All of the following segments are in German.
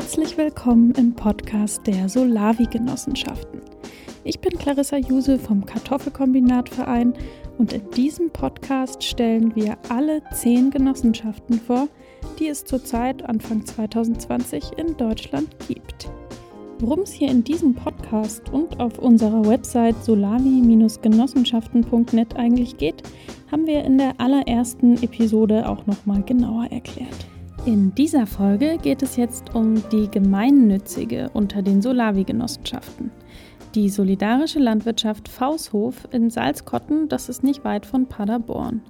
Herzlich willkommen im Podcast der Solavi-Genossenschaften. Ich bin Clarissa Juse vom Kartoffelkombinatverein und in diesem Podcast stellen wir alle zehn Genossenschaften vor, die es zurzeit Anfang 2020 in Deutschland gibt. Worum es hier in diesem Podcast und auf unserer Website solavi-genossenschaften.net eigentlich geht, haben wir in der allerersten Episode auch nochmal genauer erklärt. In dieser Folge geht es jetzt um die gemeinnützige unter den Solavi-Genossenschaften. Die solidarische Landwirtschaft Faushof in Salzkotten, das ist nicht weit von Paderborn.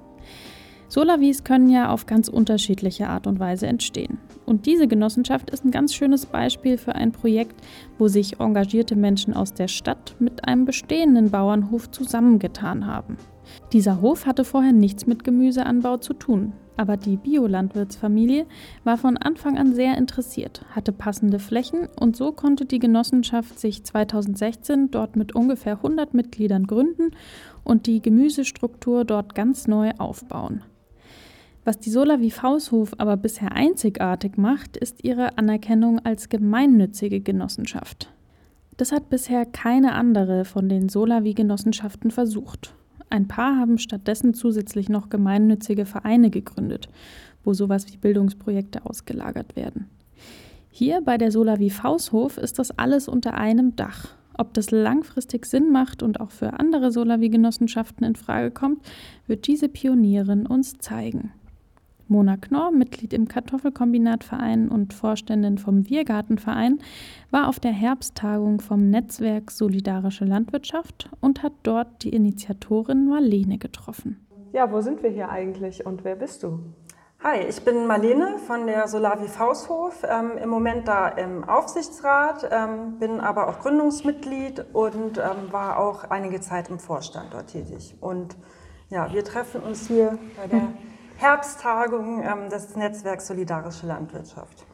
Solavis können ja auf ganz unterschiedliche Art und Weise entstehen. Und diese Genossenschaft ist ein ganz schönes Beispiel für ein Projekt, wo sich engagierte Menschen aus der Stadt mit einem bestehenden Bauernhof zusammengetan haben. Dieser Hof hatte vorher nichts mit Gemüseanbau zu tun, aber die Biolandwirtsfamilie war von Anfang an sehr interessiert, hatte passende Flächen und so konnte die Genossenschaft sich 2016 dort mit ungefähr 100 Mitgliedern gründen und die Gemüsestruktur dort ganz neu aufbauen. Was die Solavi Faushof aber bisher einzigartig macht, ist ihre Anerkennung als gemeinnützige Genossenschaft. Das hat bisher keine andere von den Solavi-Genossenschaften versucht. Ein paar haben stattdessen zusätzlich noch gemeinnützige Vereine gegründet, wo sowas wie Bildungsprojekte ausgelagert werden. Hier bei der Solavi Faushof ist das alles unter einem Dach. Ob das langfristig Sinn macht und auch für andere Solavi-Genossenschaften in Frage kommt, wird diese Pionierin uns zeigen. Mona Knorr, Mitglied im Kartoffelkombinatverein und Vorständin vom Wirgartenverein, war auf der Herbsttagung vom Netzwerk Solidarische Landwirtschaft und hat dort die Initiatorin Marlene getroffen. Ja, wo sind wir hier eigentlich und wer bist du? Hi, ich bin Marlene von der Solavi Faushof, ähm, im Moment da im Aufsichtsrat, ähm, bin aber auch Gründungsmitglied und ähm, war auch einige Zeit im Vorstand dort tätig. Und ja, wir treffen uns hier bei der Herbsttagung ähm, des Netzwerks Solidarische Landwirtschaft.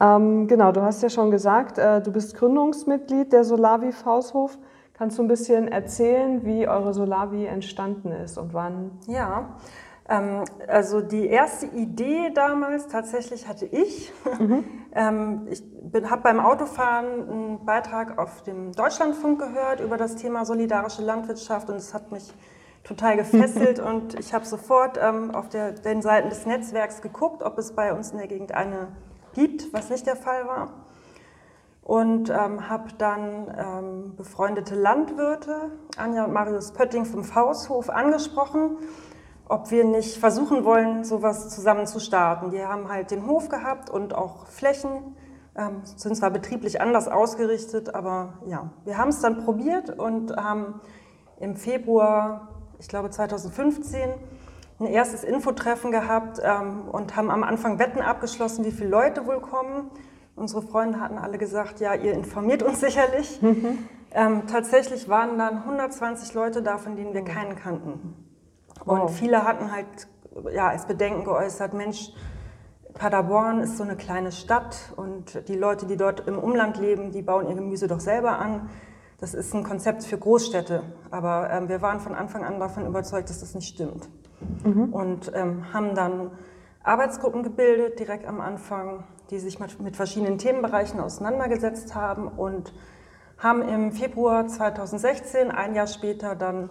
Ähm, genau, du hast ja schon gesagt, äh, du bist Gründungsmitglied der Solavi Faushof. Kannst du ein bisschen erzählen, wie eure Solavi entstanden ist und wann? Ja, ähm, also die erste Idee damals tatsächlich hatte ich. Mhm. ähm, ich habe beim Autofahren einen Beitrag auf dem Deutschlandfunk gehört über das Thema solidarische Landwirtschaft und es hat mich total gefesselt und ich habe sofort ähm, auf der, den Seiten des Netzwerks geguckt, ob es bei uns in der Gegend eine gibt, was nicht der Fall war. Und ähm, habe dann ähm, befreundete Landwirte, Anja und Marius Pötting vom Faushof, angesprochen, ob wir nicht versuchen wollen, sowas zusammen zu starten. Die haben halt den Hof gehabt und auch Flächen, ähm, sind zwar betrieblich anders ausgerichtet, aber ja, wir haben es dann probiert und haben im Februar ich glaube 2015, ein erstes Infotreffen gehabt ähm, und haben am Anfang Wetten abgeschlossen, wie viele Leute wohl kommen. Unsere Freunde hatten alle gesagt, ja, ihr informiert uns sicherlich. Mhm. Ähm, tatsächlich waren dann 120 Leute da, von denen wir keinen kannten. Und wow. viele hatten halt ja, als Bedenken geäußert, Mensch, Paderborn ist so eine kleine Stadt und die Leute, die dort im Umland leben, die bauen ihr Gemüse doch selber an. Das ist ein Konzept für Großstädte, aber ähm, wir waren von Anfang an davon überzeugt, dass das nicht stimmt. Mhm. Und ähm, haben dann Arbeitsgruppen gebildet, direkt am Anfang, die sich mit, mit verschiedenen Themenbereichen auseinandergesetzt haben und haben im Februar 2016, ein Jahr später, dann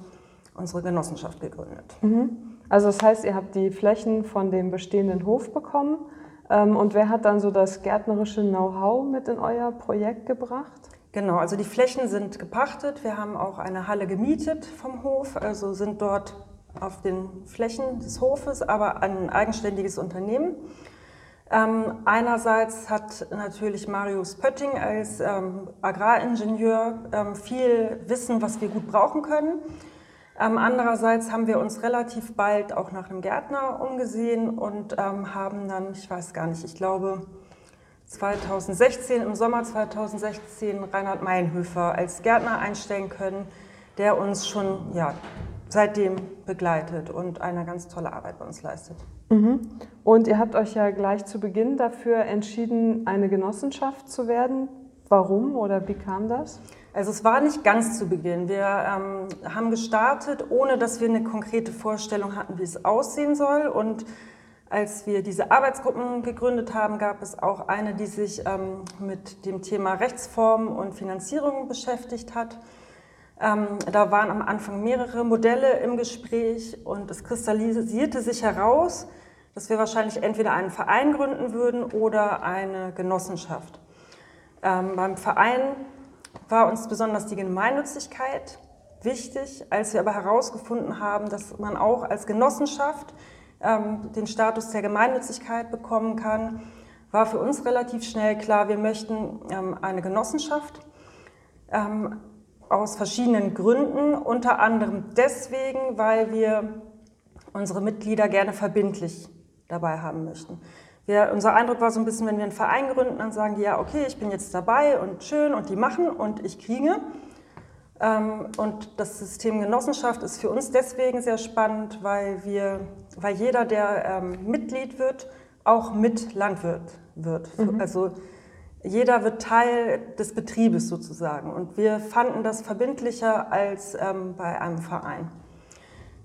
unsere Genossenschaft gegründet. Mhm. Also das heißt, ihr habt die Flächen von dem bestehenden Hof bekommen. Ähm, und wer hat dann so das gärtnerische Know-how mit in euer Projekt gebracht? Genau, also die Flächen sind gepachtet. Wir haben auch eine Halle gemietet vom Hof, also sind dort auf den Flächen des Hofes, aber ein eigenständiges Unternehmen. Ähm, einerseits hat natürlich Marius Pötting als ähm, Agraringenieur ähm, viel Wissen, was wir gut brauchen können. Ähm, andererseits haben wir uns relativ bald auch nach einem Gärtner umgesehen und ähm, haben dann, ich weiß gar nicht, ich glaube 2016, im Sommer 2016, Reinhard Meinhöfer als Gärtner einstellen können, der uns schon ja, seitdem begleitet und eine ganz tolle Arbeit bei uns leistet. Mhm. Und ihr habt euch ja gleich zu Beginn dafür entschieden, eine Genossenschaft zu werden. Warum oder wie kam das? Also es war nicht ganz zu Beginn. Wir ähm, haben gestartet, ohne dass wir eine konkrete Vorstellung hatten, wie es aussehen soll und Als wir diese Arbeitsgruppen gegründet haben, gab es auch eine, die sich ähm, mit dem Thema Rechtsform und Finanzierung beschäftigt hat. Ähm, da waren am Anfang mehrere Modelle im Gespräch und es kristallisierte sich heraus, dass wir wahrscheinlich entweder einen Verein gründen würden oder eine Genossenschaft. Ähm, beim Verein war uns besonders die Gemeinnützigkeit wichtig, als wir aber herausgefunden haben, dass man auch als Genossenschaft ähm, den Status der Gemeinnützigkeit bekommen kann, war für uns relativ schnell klar, wir möchten ähm, eine Genossenschaft. Ähm, aus verschiedenen Gründen, unter anderem deswegen, weil wir unsere Mitglieder gerne verbindlich dabei haben möchten. Wir, unser Eindruck war so ein bisschen, wenn wir einen Verein gründen, dann sagen die ja, okay, ich bin jetzt dabei und schön und die machen und ich kriege. Ähm, und das System Genossenschaft ist für uns deswegen sehr spannend, weil, wir, weil jeder, der ähm, Mitglied wird, auch mit Landwirt wird. Mhm. Also jeder wird Teil des Betriebes sozusagen. Und wir fanden das verbindlicher als ähm, bei einem Verein.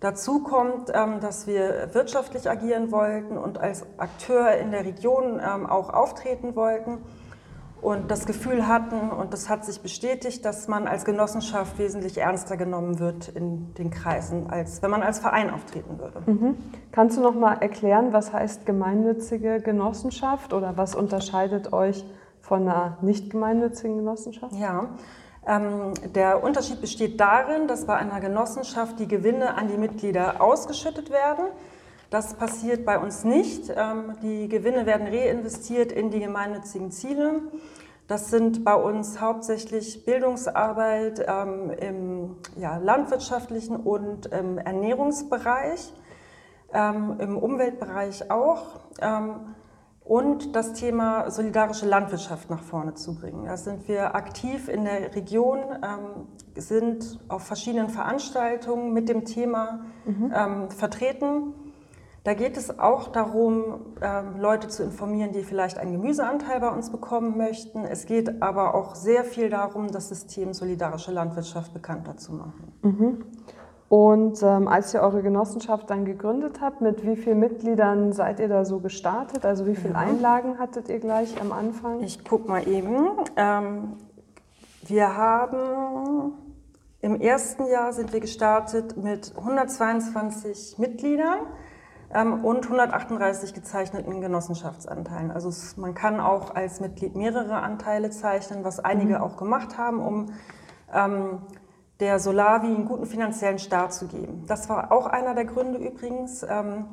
Dazu kommt, ähm, dass wir wirtschaftlich agieren wollten und als Akteur in der Region ähm, auch auftreten wollten und das Gefühl hatten, und das hat sich bestätigt, dass man als Genossenschaft wesentlich ernster genommen wird in den Kreisen, als wenn man als Verein auftreten würde. Mhm. Kannst du noch mal erklären, was heißt gemeinnützige Genossenschaft oder was unterscheidet euch von einer nicht gemeinnützigen Genossenschaft? Ja, ähm, der Unterschied besteht darin, dass bei einer Genossenschaft die Gewinne an die Mitglieder ausgeschüttet werden. Das passiert bei uns nicht. Ähm, die Gewinne werden reinvestiert in die gemeinnützigen Ziele. Das sind bei uns hauptsächlich Bildungsarbeit ähm, im ja, landwirtschaftlichen und im Ernährungsbereich, ähm, im Umweltbereich auch. Ähm, und das Thema solidarische Landwirtschaft nach vorne zu bringen. Da sind wir aktiv in der Region, ähm, sind auf verschiedenen Veranstaltungen mit dem Thema mhm. ähm, vertreten. Da geht es auch darum, ähm, Leute zu informieren, die vielleicht einen Gemüseanteil bei uns bekommen möchten. Es geht aber auch sehr viel darum, das System solidarische Landwirtschaft bekannter zu machen. Mhm. Und ähm, als ihr eure Genossenschaft dann gegründet habt, mit wie vielen Mitgliedern seid ihr da so gestartet? Also wie viele ja. Einlagen hattet ihr gleich am Anfang? Ich gucke mal eben. Ähm, wir haben im ersten Jahr sind wir gestartet mit 122 Mitgliedern und 138 gezeichneten Genossenschaftsanteilen. Also es, man kann auch als Mitglied mehrere Anteile zeichnen, was einige mhm. auch gemacht haben, um ähm, der Solavi einen guten finanziellen Start zu geben. Das war auch einer der Gründe übrigens, ähm,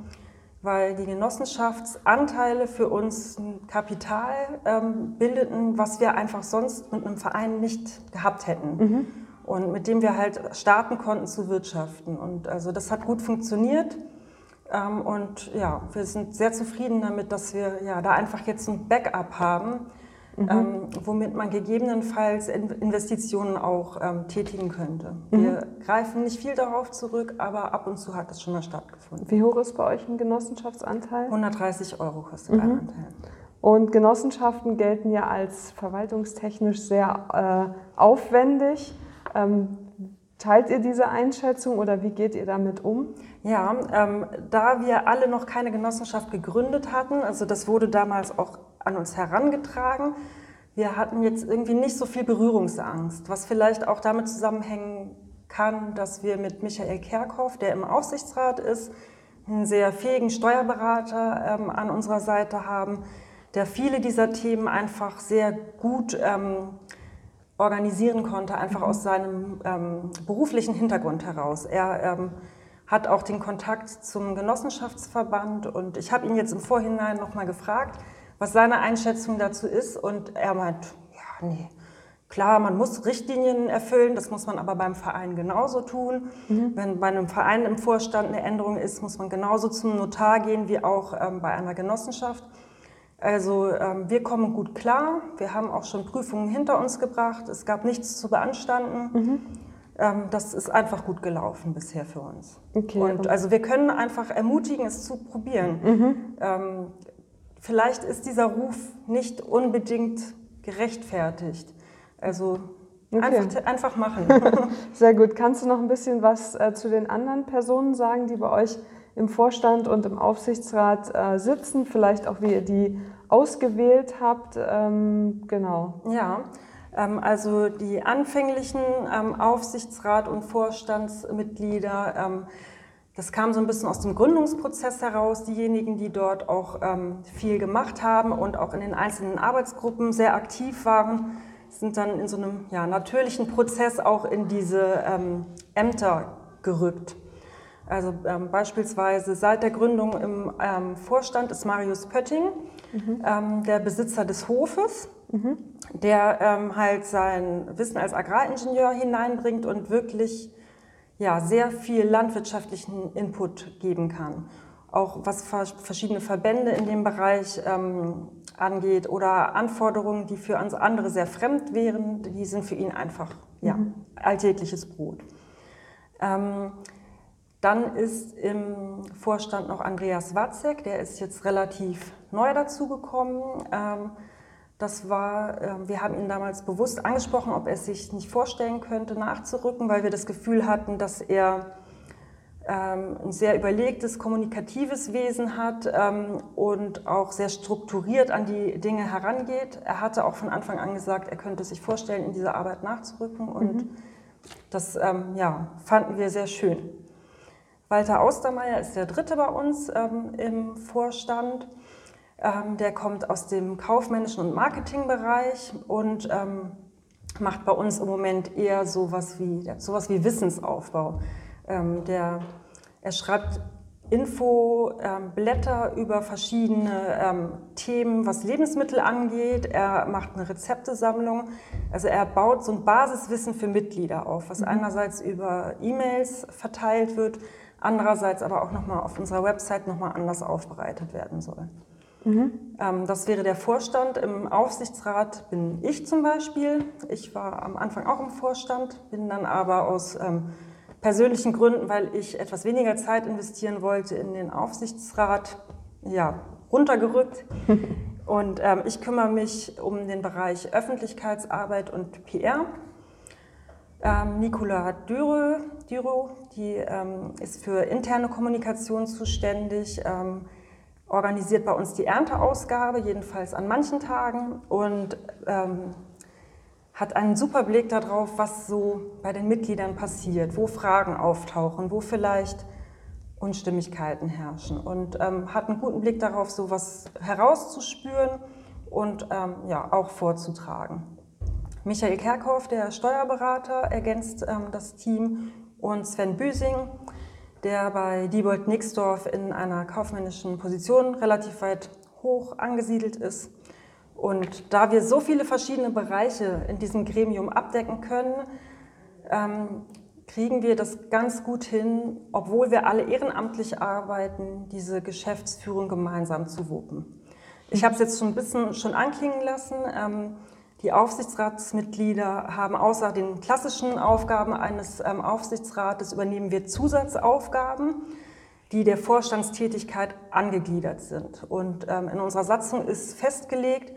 weil die Genossenschaftsanteile für uns ein Kapital ähm, bildeten, was wir einfach sonst mit einem Verein nicht gehabt hätten. Mhm. Und mit dem wir halt starten konnten zu wirtschaften. Und also das hat gut funktioniert. Ähm, und ja, wir sind sehr zufrieden damit, dass wir ja da einfach jetzt ein Backup haben, mhm. ähm, womit man gegebenenfalls Investitionen auch ähm, tätigen könnte. Mhm. Wir greifen nicht viel darauf zurück, aber ab und zu hat das schon mal stattgefunden. Wie hoch ist bei euch ein Genossenschaftsanteil? 130 Euro kostet mhm. ein Anteil. Und Genossenschaften gelten ja als verwaltungstechnisch sehr äh, aufwendig. Ähm, Teilt ihr diese Einschätzung oder wie geht ihr damit um? Ja, ähm, da wir alle noch keine Genossenschaft gegründet hatten, also das wurde damals auch an uns herangetragen, wir hatten jetzt irgendwie nicht so viel Berührungsangst, was vielleicht auch damit zusammenhängen kann, dass wir mit Michael Kerkhoff, der im Aufsichtsrat ist, einen sehr fähigen Steuerberater ähm, an unserer Seite haben, der viele dieser Themen einfach sehr gut ähm, organisieren konnte, einfach aus seinem ähm, beruflichen Hintergrund heraus. Er ähm, hat auch den Kontakt zum Genossenschaftsverband und ich habe ihn jetzt im Vorhinein nochmal gefragt, was seine Einschätzung dazu ist und er meint, ja, nee, klar, man muss Richtlinien erfüllen, das muss man aber beim Verein genauso tun. Mhm. Wenn bei einem Verein im Vorstand eine Änderung ist, muss man genauso zum Notar gehen wie auch ähm, bei einer Genossenschaft. Also ähm, wir kommen gut klar. Wir haben auch schon Prüfungen hinter uns gebracht. Es gab nichts zu beanstanden. Mhm. Ähm, das ist einfach gut gelaufen bisher für uns. Okay. Und also wir können einfach ermutigen, es zu probieren. Mhm. Ähm, vielleicht ist dieser Ruf nicht unbedingt gerechtfertigt. Also okay. einfach, einfach machen. Sehr gut. Kannst du noch ein bisschen was äh, zu den anderen Personen sagen, die bei euch im Vorstand und im Aufsichtsrat äh, sitzen, vielleicht auch wie ihr die ausgewählt habt. Ähm, genau. Ja, ähm, also die anfänglichen ähm, Aufsichtsrat- und Vorstandsmitglieder, ähm, das kam so ein bisschen aus dem Gründungsprozess heraus, diejenigen, die dort auch viel gemacht haben und auch in den einzelnen Arbeitsgruppen sehr aktiv waren, sind dann in so einem ja, natürlichen Prozess auch in diese Ämter gerückt. Also ähm, beispielsweise seit der Gründung im ähm, Vorstand ist Marius Pötting, mhm. ähm, der Besitzer des Hofes, mhm. der ähm, halt sein Wissen als Agraringenieur hineinbringt und wirklich ja, sehr viel landwirtschaftlichen Input geben kann. Auch was verschiedene Verbände in dem Bereich ähm, angeht oder Anforderungen, die für uns andere sehr fremd wären, die sind für ihn einfach ja, mhm. alltägliches Brot. Dann ist im Vorstand noch Andreas Watzek, der ist jetzt relativ neu dazugekommen. Ähm, das war, ähm, wir haben ihn damals bewusst angesprochen, ob er sich nicht vorstellen könnte, nachzurücken, weil wir das Gefühl hatten, dass er ähm, ein sehr überlegtes, kommunikatives Wesen hat und auch sehr strukturiert an die Dinge herangeht. Er hatte auch von Anfang an gesagt, er könnte sich vorstellen, in diese Arbeit nachzurücken und mhm. das ja, fanden wir sehr schön. Walter Austermeier ist der dritte bei uns ähm, im Vorstand. Ähm, der kommt aus dem kaufmännischen und Marketingbereich und ähm, macht bei uns im Moment eher sowas wie, sowas wie Wissensaufbau. Ähm, der, er schreibt Infoblätter ähm, über verschiedene ähm, Themen, was Lebensmittel angeht. Er macht eine Rezeptesammlung. Also er baut so ein Basiswissen für Mitglieder auf, was mhm. einerseits über E-Mails verteilt wird, andererseits aber auch nochmal auf unserer Website nochmal anders aufbereitet werden soll. Mhm. Ähm, das wäre der Vorstand. Im Aufsichtsrat bin ich zum Beispiel. Ich war am Anfang auch im Vorstand, bin dann aber aus ähm, persönlichen Gründen, weil ich etwas weniger Zeit investieren wollte, in den Aufsichtsrat ja, runtergerückt. Und ähm, ich kümmere mich um den Bereich Öffentlichkeitsarbeit und PR. Ähm, Nicola Düro, Düro die ähm, ist für interne Kommunikation zuständig, ähm, organisiert bei uns die Ernteausgabe, jedenfalls an manchen Tagen und ähm, hat einen super Blick darauf, was so bei den Mitgliedern passiert, wo Fragen auftauchen, wo vielleicht Unstimmigkeiten herrschen und ähm, hat einen guten Blick darauf, so was herauszuspüren und ähm, ja, auch vorzutragen. Michael Kerkhoff, der Steuerberater, ergänzt ähm, das Team und Sven Büsing, der bei Diebold Nixdorf in einer kaufmännischen Position relativ weit hoch angesiedelt ist. Und da wir so viele verschiedene Bereiche in diesem Gremium abdecken können, ähm, kriegen wir das ganz gut hin, obwohl wir alle ehrenamtlich arbeiten, diese Geschäftsführung gemeinsam zu wuppen. Ich habe es jetzt schon ein bisschen schon anklingen lassen. Ähm, die Aufsichtsratsmitglieder haben außer den klassischen Aufgaben eines ähm, Aufsichtsrates übernehmen wir Zusatzaufgaben, die der Vorstandstätigkeit angegliedert sind. Und ähm, in unserer Satzung ist festgelegt,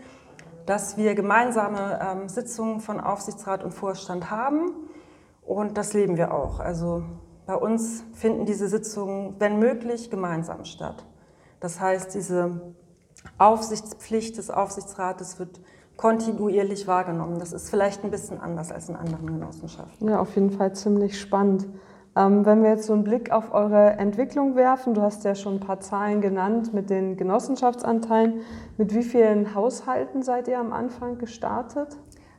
dass wir gemeinsame ähm, Sitzungen von Aufsichtsrat und Vorstand haben. Und das leben wir auch. Also bei uns finden diese Sitzungen, wenn möglich, gemeinsam statt. Das heißt, diese Aufsichtspflicht des Aufsichtsrates wird kontinuierlich wahrgenommen. Das ist vielleicht ein bisschen anders als in anderen Genossenschaften. Ja, auf jeden Fall ziemlich spannend. Ähm, wenn wir jetzt so einen Blick auf eure Entwicklung werfen, du hast ja schon ein paar Zahlen genannt mit den Genossenschaftsanteilen. Mit wie vielen Haushalten seid ihr am Anfang gestartet?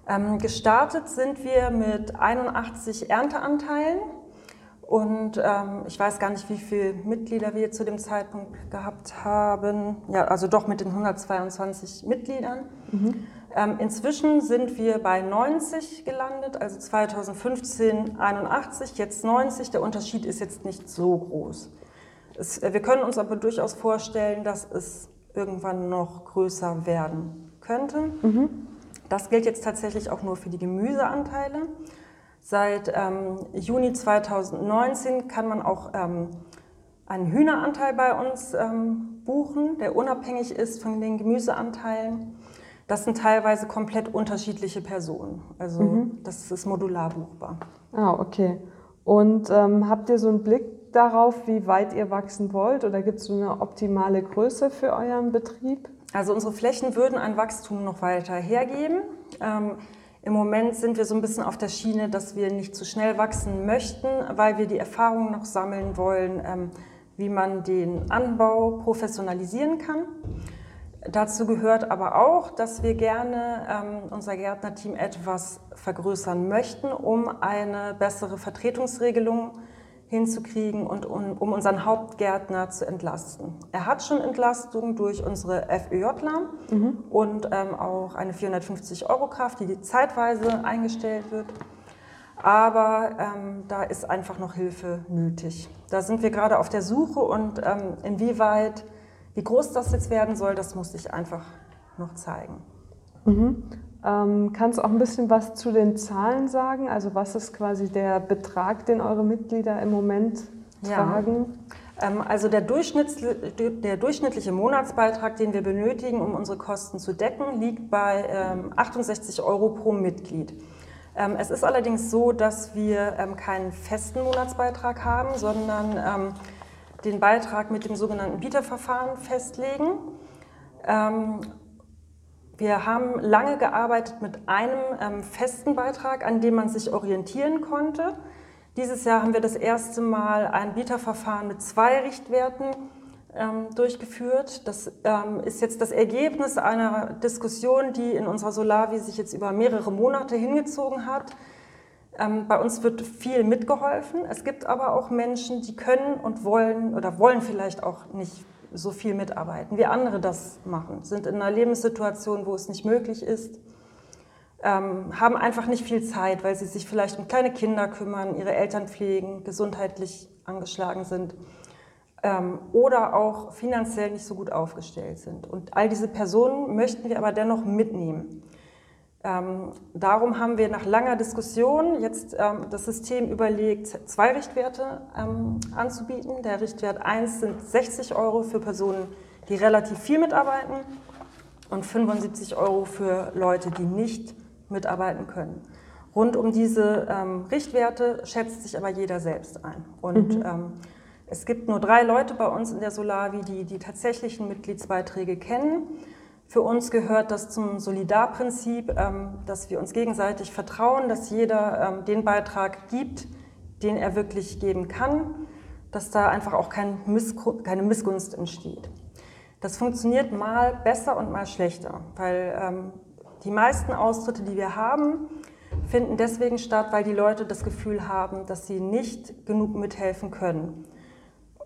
Ähm, gestartet sind wir mit 81 Ernteanteilen. Und ähm, ich weiß gar nicht, wie viele Mitglieder wir zu dem Zeitpunkt gehabt haben. Ja, also doch mit den 122 Mitgliedern. Mhm. Ähm, inzwischen sind wir bei 90 gelandet, also 2015 81, jetzt 90. Der Unterschied ist jetzt nicht so groß. Es, äh, wir können uns aber durchaus vorstellen, dass es irgendwann noch größer werden könnte. Mhm. Das gilt jetzt tatsächlich auch nur für die Gemüseanteile. Seit ähm, Juni 2019 kann man auch ähm, einen Hühneranteil bei uns ähm, buchen, der unabhängig ist von den Gemüseanteilen. Das sind teilweise komplett unterschiedliche Personen. Also mhm. das ist modular buchbar. Ah, okay. Und ähm, habt ihr so einen Blick darauf, wie weit ihr wachsen wollt oder gibt es so eine optimale Größe für euren Betrieb? Also unsere Flächen würden ein Wachstum noch weiter hergeben. Ähm, Im Moment sind wir so ein bisschen auf der Schiene, dass wir nicht zu schnell wachsen möchten, weil wir die Erfahrung noch sammeln wollen, ähm, wie man den Anbau professionalisieren kann. Dazu gehört aber auch, dass wir gerne ähm, unser Gärtnerteam etwas vergrößern möchten, um eine bessere Vertretungsregelung hinzukriegen und um, um unseren Hauptgärtner zu entlasten. Er hat schon Entlastung durch unsere FÖJler mhm. und ähm, auch eine 450-Euro-Kraft, die zeitweise eingestellt wird. Aber ähm, da ist einfach noch Hilfe nötig. Da sind wir gerade auf der Suche und ähm, inwieweit wie groß das jetzt werden soll, das muss ich einfach noch zeigen. Mhm. Ähm, kannst du auch ein bisschen was zu den Zahlen sagen? Also was ist quasi der Betrag, den eure Mitglieder im Moment tragen? Ja. Ähm, also der, der, durchschnittliche Monatsbeitrag, den wir benötigen, um unsere Kosten zu decken, liegt bei ähm, 68 Euro pro Mitglied. Ähm, es ist allerdings so, dass wir ähm, keinen festen Monatsbeitrag haben, sondern ähm, den Beitrag mit dem sogenannten Bieterverfahren festlegen. Ähm, wir haben lange gearbeitet mit einem ähm, festen Beitrag, an dem man sich orientieren konnte. Dieses Jahr haben wir das erste Mal ein Bieterverfahren mit zwei Richtwerten ähm, durchgeführt. Das ähm, ist jetzt das Ergebnis einer Diskussion, die in unserer Solavi sich jetzt über mehrere Monate hingezogen hat. Ähm, bei uns wird viel mitgeholfen. Es gibt aber auch Menschen, die können und wollen oder wollen vielleicht auch nicht so viel mitarbeiten, wie andere das machen, sind in einer Lebenssituation, wo es nicht möglich ist, ähm, haben einfach nicht viel Zeit, weil sie sich vielleicht um kleine Kinder kümmern, ihre Eltern pflegen, gesundheitlich angeschlagen sind ähm, oder auch finanziell nicht so gut aufgestellt sind. Und all diese Personen möchten wir aber dennoch mitnehmen. Ähm, darum haben wir nach langer Diskussion jetzt ähm, das System überlegt, zwei Richtwerte ähm, anzubieten. Der Richtwert 1 sind 60 Euro für Personen, die relativ viel mitarbeiten und 75 Euro für Leute, die nicht mitarbeiten können. Rund um diese ähm, Richtwerte schätzt sich aber jeder selbst ein. Und mhm. Ähm, es gibt nur drei Leute bei uns in der Solavi, die die tatsächlichen Mitgliedsbeiträge kennen. Für uns gehört das zum Solidarprinzip, ähm, dass wir uns gegenseitig vertrauen, dass jeder ähm, den Beitrag gibt, den er wirklich geben kann, dass da einfach auch kein keine Missgunst entsteht. Das funktioniert mal besser und mal schlechter, weil ähm, die meisten Austritte, die wir haben, finden deswegen statt, weil die Leute das Gefühl haben, dass sie nicht genug mithelfen können.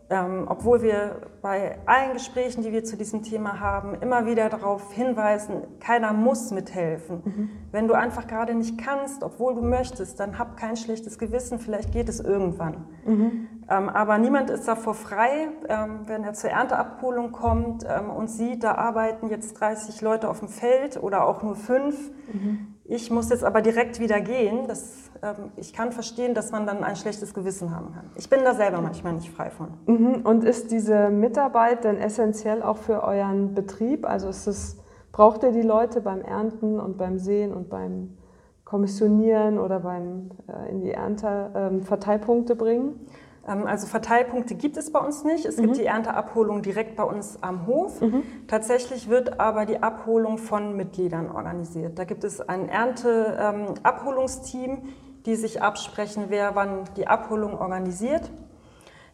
Ähm, obwohl wir bei allen Gesprächen, die wir zu diesem Thema haben, immer wieder darauf hinweisen, keiner muss mithelfen. Mhm. Wenn du einfach gerade nicht kannst, obwohl du möchtest, dann hab kein schlechtes Gewissen, vielleicht geht es irgendwann. Mhm. Ähm, aber niemand ist davor frei, ähm, wenn er zur Ernteabholung kommt ähm, und sieht, da arbeiten jetzt 30 Leute auf dem Feld oder auch nur fünf. Mhm. Ich muss jetzt aber direkt wieder gehen. Das ähm, ich kann verstehen, dass man dann ein schlechtes Gewissen haben kann. Ich bin da selber manchmal nicht frei von. Mhm. Und ist diese Mitarbeit denn essentiell auch für euren Betrieb? Also ist es, braucht ihr die Leute beim Ernten und beim Sehen und beim Kommissionieren oder beim äh, in die Ernte ähm, Verteilpunkte bringen? Ähm, also Verteilpunkte gibt es bei uns nicht. Es gibt mhm. die Ernteabholung direkt bei uns am Hof. Mhm. Tatsächlich wird aber die Abholung von Mitgliedern organisiert. Da gibt es ein Ernteabholungsteam, ähm, die sich absprechen, wer wann die Abholung organisiert.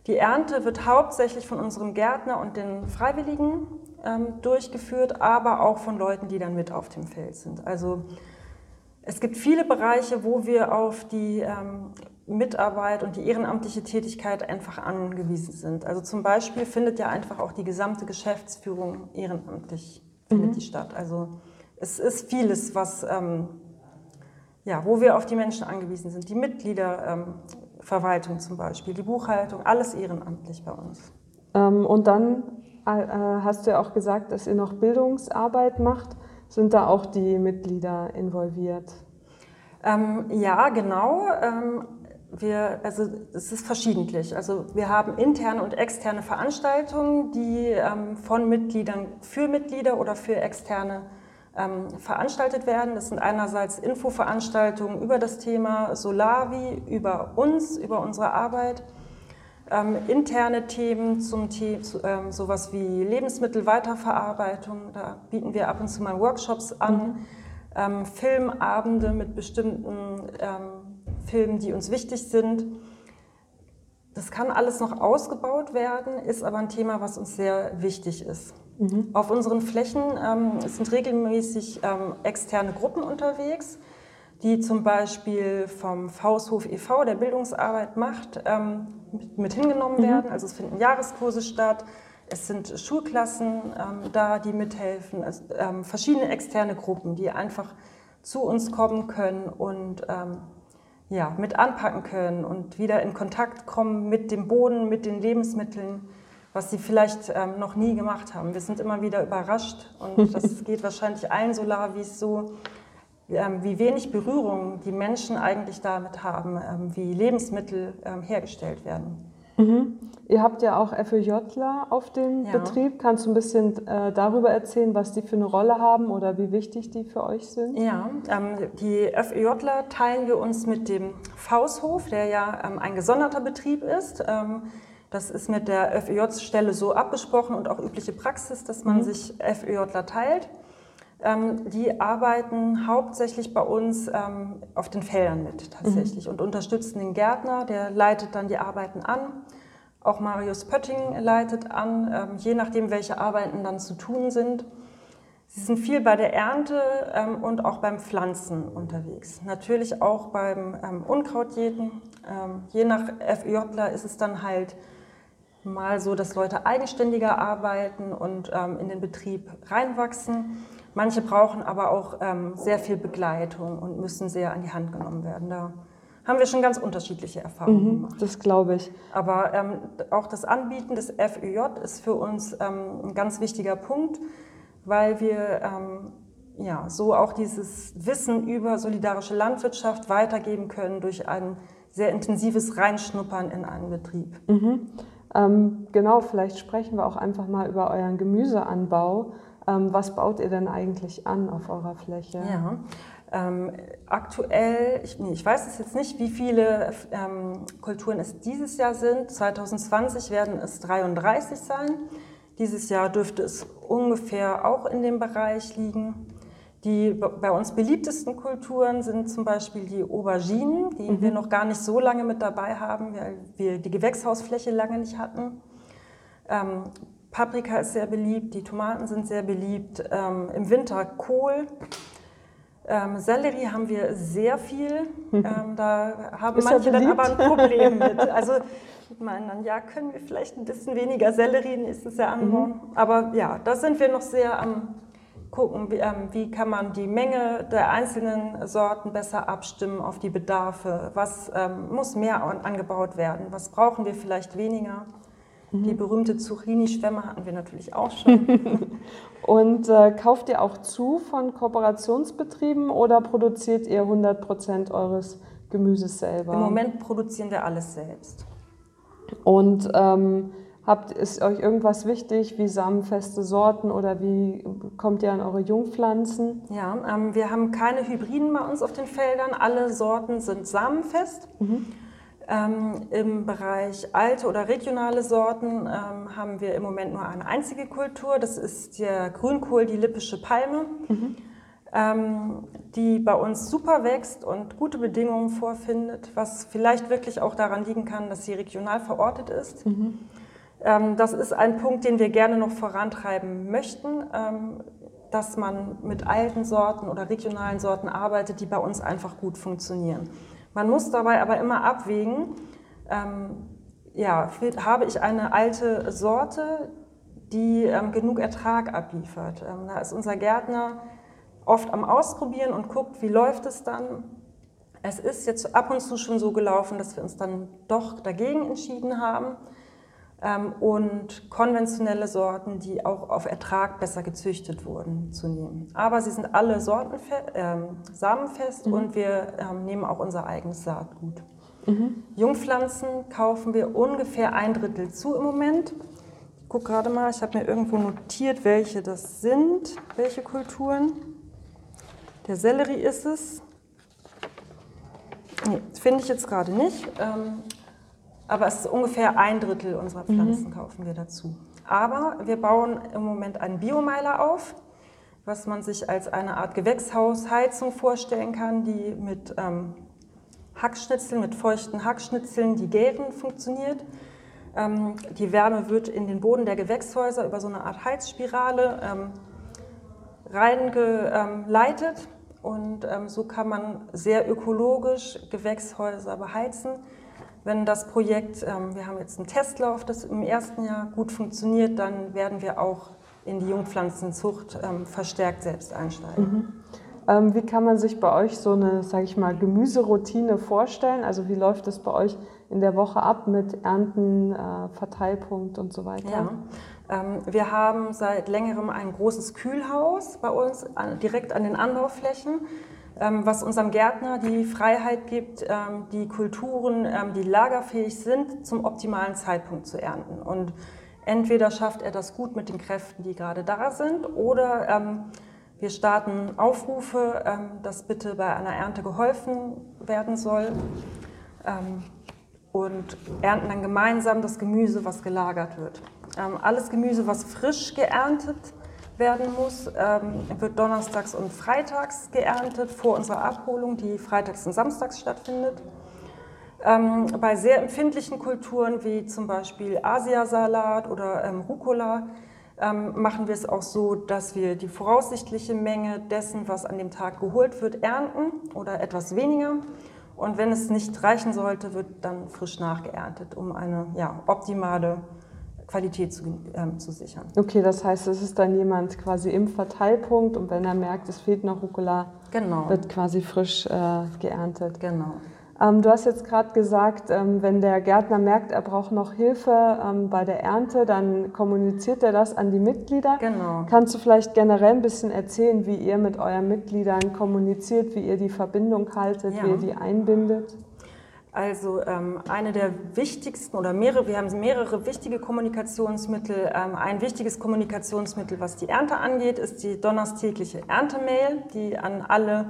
Die Ernte wird hauptsächlich von unserem Gärtner und den Freiwilligen ähm, durchgeführt, aber auch von Leuten, die dann mit auf dem Feld sind. Also es gibt viele Bereiche, wo wir auf die ähm, Mitarbeit und die ehrenamtliche Tätigkeit einfach angewiesen sind. Also zum Beispiel findet ja einfach auch die gesamte Geschäftsführung ehrenamtlich findet mhm. die statt. Also es ist vieles, was ähm, ja, wo wir auf die Menschen angewiesen sind. Die Mitgliederverwaltung ähm, zum Beispiel, die Buchhaltung, alles ehrenamtlich bei uns. Ähm, und dann äh, hast du ja auch gesagt, dass ihr noch Bildungsarbeit macht. Sind da auch die Mitglieder involviert? Ähm, ja, genau. Ähm, wir, also es ist verschiedentlich. Also wir haben interne und externe Veranstaltungen, die ähm, von Mitgliedern für Mitglieder oder für externe ähm, veranstaltet werden. Das sind einerseits Infoveranstaltungen über das Thema Solavi, über uns, über unsere Arbeit. ähm, interne Themen zum The zu, ähm, sowas wie Lebensmittelweiterverarbeitung. Da bieten wir ab und zu mal Workshops an. Mhm. Ähm, Filmabende mit bestimmten ähm, Filmen, die uns wichtig sind. Das kann alles noch ausgebaut werden, ist aber ein Thema, was uns sehr wichtig ist. Mhm. Auf unseren Flächen ähm, sind regelmäßig ähm, externe Gruppen unterwegs die zum Beispiel vom Fausthof e.V., der Bildungsarbeit macht, ähm, mit, hingenommen mhm. werden. Also es finden Jahreskurse statt, es sind Schulklassen ähm, da, die mithelfen, ähm, verschiedene externe Gruppen, die einfach zu uns kommen können und ähm, ja, mit anpacken können und wieder in Kontakt kommen mit dem Boden, mit den Lebensmitteln, was sie vielleicht ähm, noch nie gemacht haben. Wir sind immer wieder überrascht und das geht wahrscheinlich allen so la, wie es so ähm, wie wenig Berührung die Menschen eigentlich damit haben, ähm, wie Lebensmittel ähm, hergestellt werden. Mhm. Ihr habt ja auch FÖJler auf dem ja. Betrieb. Kannst du ein bisschen äh, darüber erzählen, was die für eine Rolle haben oder wie wichtig die für euch sind? Ja, ähm, die FÖJler teilen wir uns mit dem Fausthof, der ja ähm, ein gesonderter Betrieb ist. Ähm, das ist mit der FÖJ-Stelle so abgesprochen und auch übliche Praxis, dass man mhm. sich FÖJler teilt. Ähm, die arbeiten hauptsächlich bei uns ähm, auf den Feldern mit tatsächlich mhm. und unterstützen den Gärtner, der leitet dann die Arbeiten an. Auch Marius Pötting leitet an, ähm, je nachdem, welche Arbeiten dann zu tun sind. Sie sind viel bei der Ernte ähm, und auch beim Pflanzen unterwegs. Natürlich auch beim ähm, Unkrautjäten. Ähm, je nach FÜJler ist es dann halt mal so, dass Leute eigenständiger arbeiten und ähm, in den Betrieb reinwachsen. Manche brauchen aber auch ähm, sehr viel Begleitung und müssen sehr an die Hand genommen werden. Da haben wir schon ganz unterschiedliche Erfahrungen mhm, gemacht. Das glaube ich. Aber ähm, auch das Anbieten des FÜJ ist für uns ähm, ein ganz wichtiger Punkt, weil wir ähm, ja, so auch dieses Wissen über solidarische Landwirtschaft weitergeben können durch ein sehr intensives Reinschnuppern in einen Betrieb. Mhm. Ähm, genau, vielleicht sprechen wir auch einfach mal über euren Gemüseanbau. Ähm, was baut ihr denn eigentlich an auf eurer Fläche? Ja, ähm, aktuell, ich, nee, ich weiß es jetzt nicht, wie viele ähm, Kulturen es dieses Jahr sind. 2020 werden es 33 sein. Dieses Jahr dürfte es ungefähr auch in dem Bereich liegen. Die bei uns beliebtesten Kulturen sind zum Beispiel die Auberginen, die mhm. wir noch gar nicht so lange mit dabei haben, weil wir die Gewächshausfläche lange nicht hatten. Ähm, Paprika ist sehr beliebt, die Tomaten sind sehr beliebt. Ähm, Im Winter Kohl. Ähm, Sellerie haben wir sehr viel. Ähm, da haben ist manche dann aber ein Problem mit. Also ich meine dann, ja, können wir vielleicht ein bisschen weniger Sellerie nächstes Jahr anbauen. Mhm. Aber ja, da sind wir noch sehr am gucken, wie, ähm, wie kann man die Menge der einzelnen Sorten besser abstimmen auf die Bedarfe. Was ähm, muss mehr angebaut werden? Was brauchen wir vielleicht weniger? Die berühmte Zucchini-Schwämme hatten wir natürlich auch schon. Und äh, kauft ihr auch zu von Kooperationsbetrieben oder produziert ihr 100 Prozent eures Gemüses selber? Im Moment produzieren wir alles selbst. Und ähm, habt, ist euch irgendwas wichtig, wie samenfeste Sorten oder wie kommt ihr an eure Jungpflanzen? Ja, ähm, wir haben keine Hybriden bei uns auf den Feldern. Alle Sorten sind samenfest. Mhm. Ähm, Im Bereich alte oder regionale Sorten ähm, haben wir im Moment nur eine einzige Kultur. Das ist der Grünkohl, die lippische Palme, mhm. ähm, die bei uns super wächst und gute Bedingungen vorfindet, was vielleicht wirklich auch daran liegen kann, dass sie regional verortet ist. Mhm. Ähm, das ist ein Punkt, den wir gerne noch vorantreiben möchten, ähm, dass man mit alten Sorten oder regionalen Sorten arbeitet, die bei uns einfach gut funktionieren. Man muss dabei aber immer abwägen, ähm, ja, habe ich eine alte Sorte, die ähm, genug Ertrag abliefert. Ähm, da ist unser Gärtner oft am Ausprobieren und guckt, wie läuft es dann. Es ist jetzt ab und zu schon so gelaufen, dass wir uns dann doch dagegen entschieden haben und konventionelle Sorten, die auch auf Ertrag besser gezüchtet wurden, zu nehmen. Aber sie sind alle Sorten äh, samenfest mhm. und wir ähm, nehmen auch unser eigenes Saatgut. Mhm. Jungpflanzen kaufen wir ungefähr ein Drittel zu im Moment. Ich gucke gerade mal, ich habe mir irgendwo notiert, welche das sind, welche Kulturen. Der Sellerie ist es. Nee, finde ich jetzt gerade nicht. Ähm, aber es ist ungefähr ein Drittel unserer Pflanzen mhm. kaufen wir dazu. Aber wir bauen im Moment einen Biomeiler auf, was man sich als eine Art Gewächshausheizung vorstellen kann, die mit ähm, Hackschnitzeln, mit feuchten Hackschnitzeln, die gären, funktioniert. Ähm, die Wärme wird in den Boden der Gewächshäuser über so eine Art Heizspirale ähm, reingeleitet und ähm, so kann man sehr ökologisch Gewächshäuser beheizen. Wenn das Projekt, ähm, wir haben jetzt einen Testlauf, das im ersten Jahr gut funktioniert, dann werden wir auch in die Jungpflanzenzucht ähm, verstärkt selbst einsteigen. Mhm. Ähm, wie kann man sich bei euch so eine, sage ich mal, Gemüseroutine vorstellen? Also wie läuft es bei euch in der Woche ab mit Ernten, äh, Verteilpunkt und so weiter? Ja. Wir haben seit längerem ein großes Kühlhaus bei uns direkt an den Anbauflächen, was unserem Gärtner die Freiheit gibt, ähm, die Kulturen, die lagerfähig sind, zum optimalen Zeitpunkt zu ernten. Und entweder schafft er das gut mit den Kräften, die gerade da sind, oder wir starten Aufrufe, dass bitte bei einer Ernte geholfen werden soll und ernten dann gemeinsam das Gemüse, was gelagert wird. Ähm, alles Gemüse, was frisch geerntet werden muss, ähm, wird donnerstags und freitags geerntet vor unserer Abholung, die freitags und samstags stattfindet. Ähm, bei sehr empfindlichen Kulturen wie zum Beispiel Asiasalat oder ähm, Rucola machen wir es auch so, dass wir die voraussichtliche Menge dessen, was an dem Tag geholt wird, ernten oder etwas weniger. Und wenn es nicht reichen sollte, wird dann frisch nachgeerntet, um eine ja, optimale Qualität zu, ähm, zu sichern. Okay, das heißt, es ist dann jemand quasi im Verteilpunkt und wenn er merkt, es fehlt noch Rucola, genau. wird quasi frisch äh, geerntet. Genau. Ähm, du hast jetzt gerade gesagt, ähm, wenn der Gärtner merkt, er braucht noch Hilfe ähm, bei der Ernte, dann kommuniziert er das an die Mitglieder. Genau. Kannst du vielleicht generell ein bisschen erzählen, wie ihr mit euren Mitgliedern kommuniziert, wie ihr die Verbindung haltet, ja. wie ihr die einbindet? Also ähm, eine der wichtigsten oder mehrere, wir haben mehrere wichtige Kommunikationsmittel. Ähm, ein wichtiges Kommunikationsmittel, was die Ernte angeht, ist die donnerstägliche Erntemail, die an alle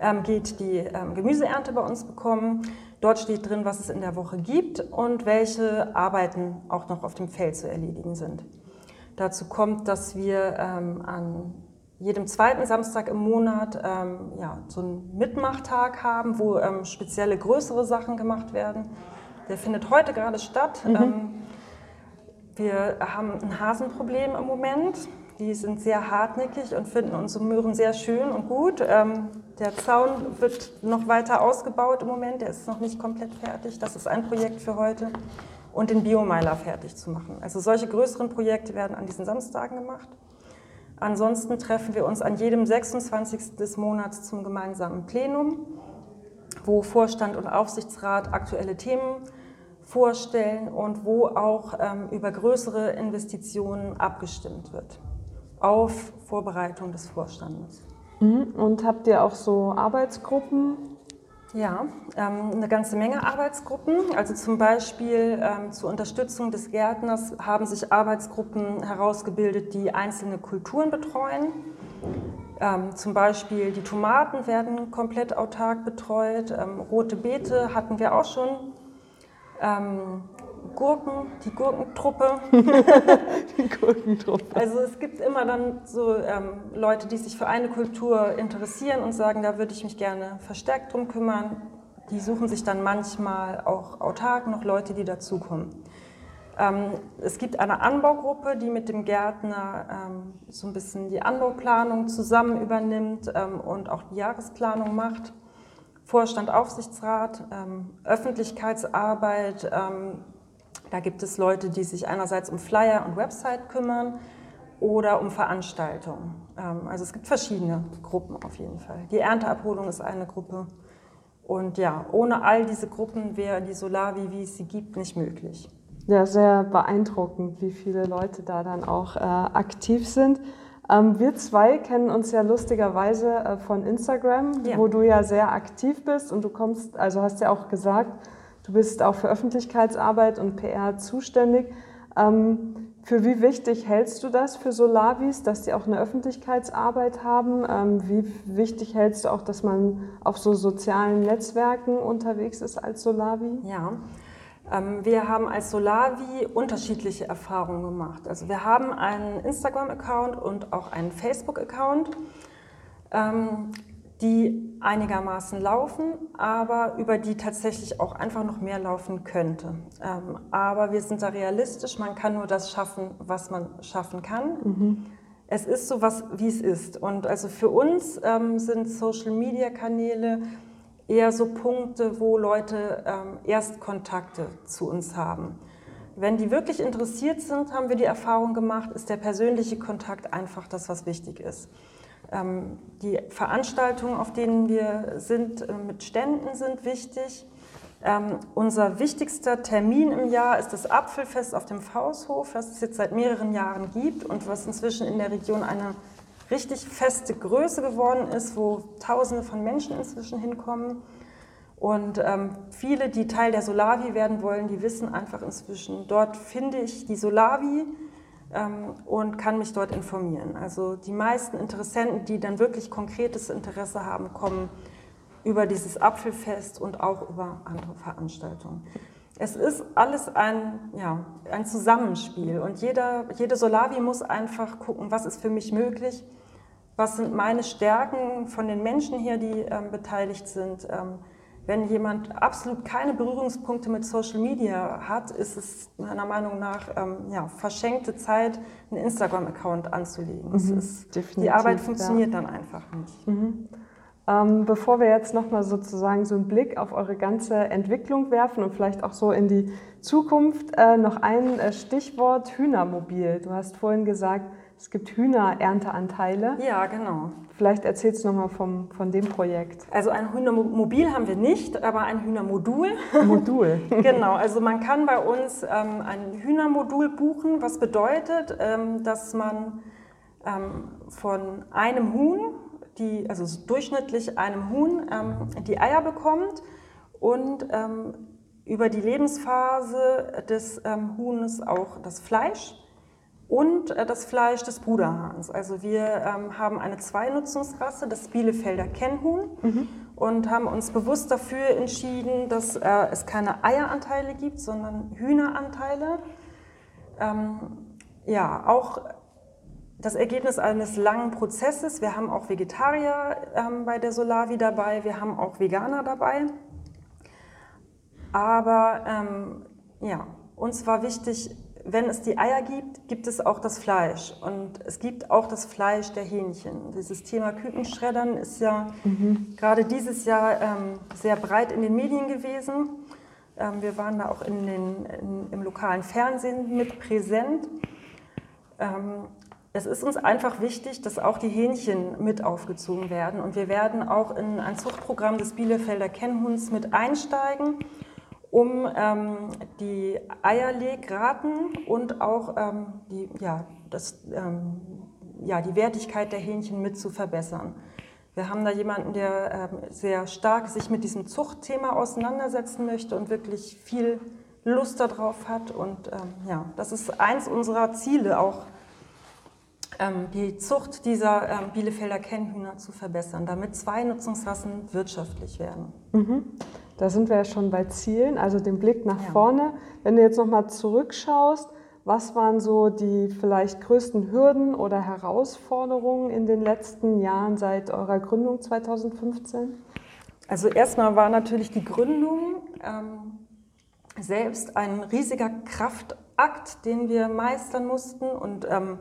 ähm, geht, die ähm, Gemüseernte bei uns bekommen. Dort steht drin, was es in der Woche gibt und welche Arbeiten auch noch auf dem Feld zu erledigen sind. Dazu kommt, dass wir ähm, an jedem zweiten Samstag im Monat ähm, ja, so einen Mitmachtag haben, wo ähm, spezielle größere Sachen gemacht werden. Der findet heute gerade statt. Mhm. Ähm, wir haben ein Hasenproblem im Moment. Die sind sehr hartnäckig und finden unsere Möhren sehr schön und gut. Ähm, der Zaun wird noch weiter ausgebaut im Moment. Der ist noch nicht komplett fertig. Das ist ein Projekt für heute. Und den Biomeiler fertig zu machen. Also solche größeren Projekte werden an diesen Samstagen gemacht. Ansonsten treffen wir uns an jedem 26. des Monats zum gemeinsamen Plenum, wo Vorstand und Aufsichtsrat aktuelle Themen vorstellen und wo auch ähm, über größere Investitionen abgestimmt wird auf Vorbereitung des Vorstandes. Mhm. Und habt ihr auch so Arbeitsgruppen? Ja, ähm, eine ganze Menge Arbeitsgruppen. Also zum Beispiel ähm, zur Unterstützung des Gärtners haben sich Arbeitsgruppen herausgebildet, die einzelne Kulturen betreuen. Ähm, zum Beispiel die Tomaten werden komplett autark betreut. rote Beete hatten wir auch schon. Gurken, die Gurkentruppe. die Gurkentruppe. Also es gibt immer dann so ähm, Leute, die sich für eine Kultur interessieren und sagen, da würde ich mich gerne verstärkt drum kümmern. Die suchen sich dann manchmal auch autark noch Leute, die dazukommen. Ähm, es gibt eine Anbaugruppe, die mit dem Gärtner ähm, so ein bisschen die Anbauplanung zusammen übernimmt ähm, und auch die Jahresplanung macht. Vorstand, Aufsichtsrat, ähm, Öffentlichkeitsarbeit, ähm, da gibt es Leute, die sich einerseits um Flyer und Website kümmern oder um Veranstaltungen. Ähm, also es gibt verschiedene Gruppen auf jeden Fall. Die Ernteabholung ist eine Gruppe. Und ja, ohne all diese Gruppen wäre die Solavi, wie es sie gibt, nicht möglich. Ja, sehr beeindruckend, wie viele Leute da dann auch äh, aktiv sind. Ähm, wir zwei kennen uns ja lustigerweise äh, von Instagram, ja. wo du ja sehr aktiv bist und du kommst, also hast ja auch gesagt, Du bist auch für Öffentlichkeitsarbeit und PR zuständig. Ähm, für wie wichtig hältst du das für Solavis, dass die auch eine Öffentlichkeitsarbeit haben? Ähm, wie wichtig hältst du auch, dass man auf so sozialen Netzwerken unterwegs ist als Solavi? Ja, Ähm, wir haben als Solavi unterschiedliche Erfahrungen gemacht. Also wir haben einen Instagram-Account und auch einen Facebook-Account, die einigermaßen laufen, aber über die tatsächlich auch einfach noch mehr laufen könnte. Ähm, aber wir sind da realistisch, man kann nur das schaffen, was man schaffen kann. Mhm. Es ist so was, wie es ist. Und also für uns sind Social-Media-Kanäle eher so Punkte, wo Leute ähm, Erstkontakte zu uns haben. Wenn die wirklich interessiert sind, haben wir die Erfahrung gemacht, ist der persönliche Kontakt einfach das, was wichtig ist. Ähm, die Veranstaltungen, auf denen wir sind, äh, mit Ständen sind wichtig. Ähm, unser wichtigster Termin im Jahr ist das Apfelfest auf dem Fausthof, das es jetzt seit mehreren Jahren gibt und was inzwischen in der Region eine richtig feste Größe geworden ist, wo Tausende von Menschen inzwischen hinkommen. Und ähm, viele, die Teil der Solavi werden wollen, die wissen einfach inzwischen, dort finde ich die Solavi und kann mich dort informieren. Also die meisten Interessenten, die dann wirklich konkretes Interesse haben, kommen über dieses Apfelfest und auch über andere Veranstaltungen. Es ist alles ein, ja, ein Zusammenspiel und jeder, jede Solavi muss einfach gucken, was ist für mich möglich was sind meine Stärken von den Menschen hier, die ähm, beteiligt sind. Ähm, wenn jemand absolut keine Berührungspunkte mit Social Media hat, ist es meiner Meinung nach ähm, ja, verschenkte Zeit, einen Instagram-Account anzulegen. Mhm, ist, die Arbeit funktioniert ja. dann einfach nicht. Mhm. Ähm, bevor wir jetzt nochmal sozusagen so einen Blick auf eure ganze Entwicklung werfen und vielleicht auch so in die Zukunft, äh, noch ein äh, Stichwort Hühnermobil. Du hast vorhin gesagt, es gibt Hühnerernteanteile. Ja, genau. Vielleicht erzählst du nochmal von dem Projekt. Also ein Hühnermobil haben wir nicht, aber ein Hühnermodul. Modul. genau, also man kann bei uns ähm, ein Hühnermodul buchen, was bedeutet, ähm, dass man ähm, von einem Huhn, die, also durchschnittlich einem Huhn, ähm, die Eier bekommt und ähm, über die Lebensphase des ähm, Huhnes auch das Fleisch und äh, das Fleisch des Bruderhahns. Also wir ähm, haben eine Zweinutzungsrasse, das Bielefelder Kennhuhn, mhm. und haben uns bewusst dafür entschieden, dass äh, es keine Eieranteile gibt, sondern Hühneranteile. Ähm, ja, auch das Ergebnis eines langen Prozesses. Wir haben auch Vegetarier ähm, bei der Solavi dabei, wir haben auch Veganer dabei. Aber ähm, ja, uns war wichtig, wenn es die Eier gibt, gibt es auch das Fleisch. Und es gibt auch das Fleisch der Hähnchen. Dieses Thema Kükenschreddern ist ja mhm. gerade dieses Jahr ähm, sehr breit in den Medien gewesen. Ähm, wir waren da auch in den, in, im lokalen Fernsehen mit präsent. Ähm, es ist uns einfach wichtig, dass auch die Hähnchen mit aufgezogen werden. Und wir werden auch in ein Zuchtprogramm des Bielefelder Kennhuhns mit einsteigen um ähm, die Eierlegraten und auch ähm, die, ja, das, ähm, ja, die Wertigkeit der Hähnchen mit zu verbessern. Wir haben da jemanden, der ähm, sehr stark sich mit diesem Zuchtthema auseinandersetzen möchte und wirklich viel Lust darauf hat. Und ähm, ja, das ist eins unserer Ziele, auch ähm, die Zucht dieser Bielefelder Kennhühner zu verbessern, damit zwei Nutzungsrassen wirtschaftlich werden. Mhm. Da sind wir ja schon bei Zielen, also den Blick nach ja. vorne. Wenn du jetzt nochmal zurückschaust, was waren so die vielleicht größten Hürden oder Herausforderungen in den letzten Jahren seit eurer Gründung 2015? Also erstmal war natürlich die Gründung ähm, selbst ein riesiger Kraftakt, den wir meistern mussten. Und ähm,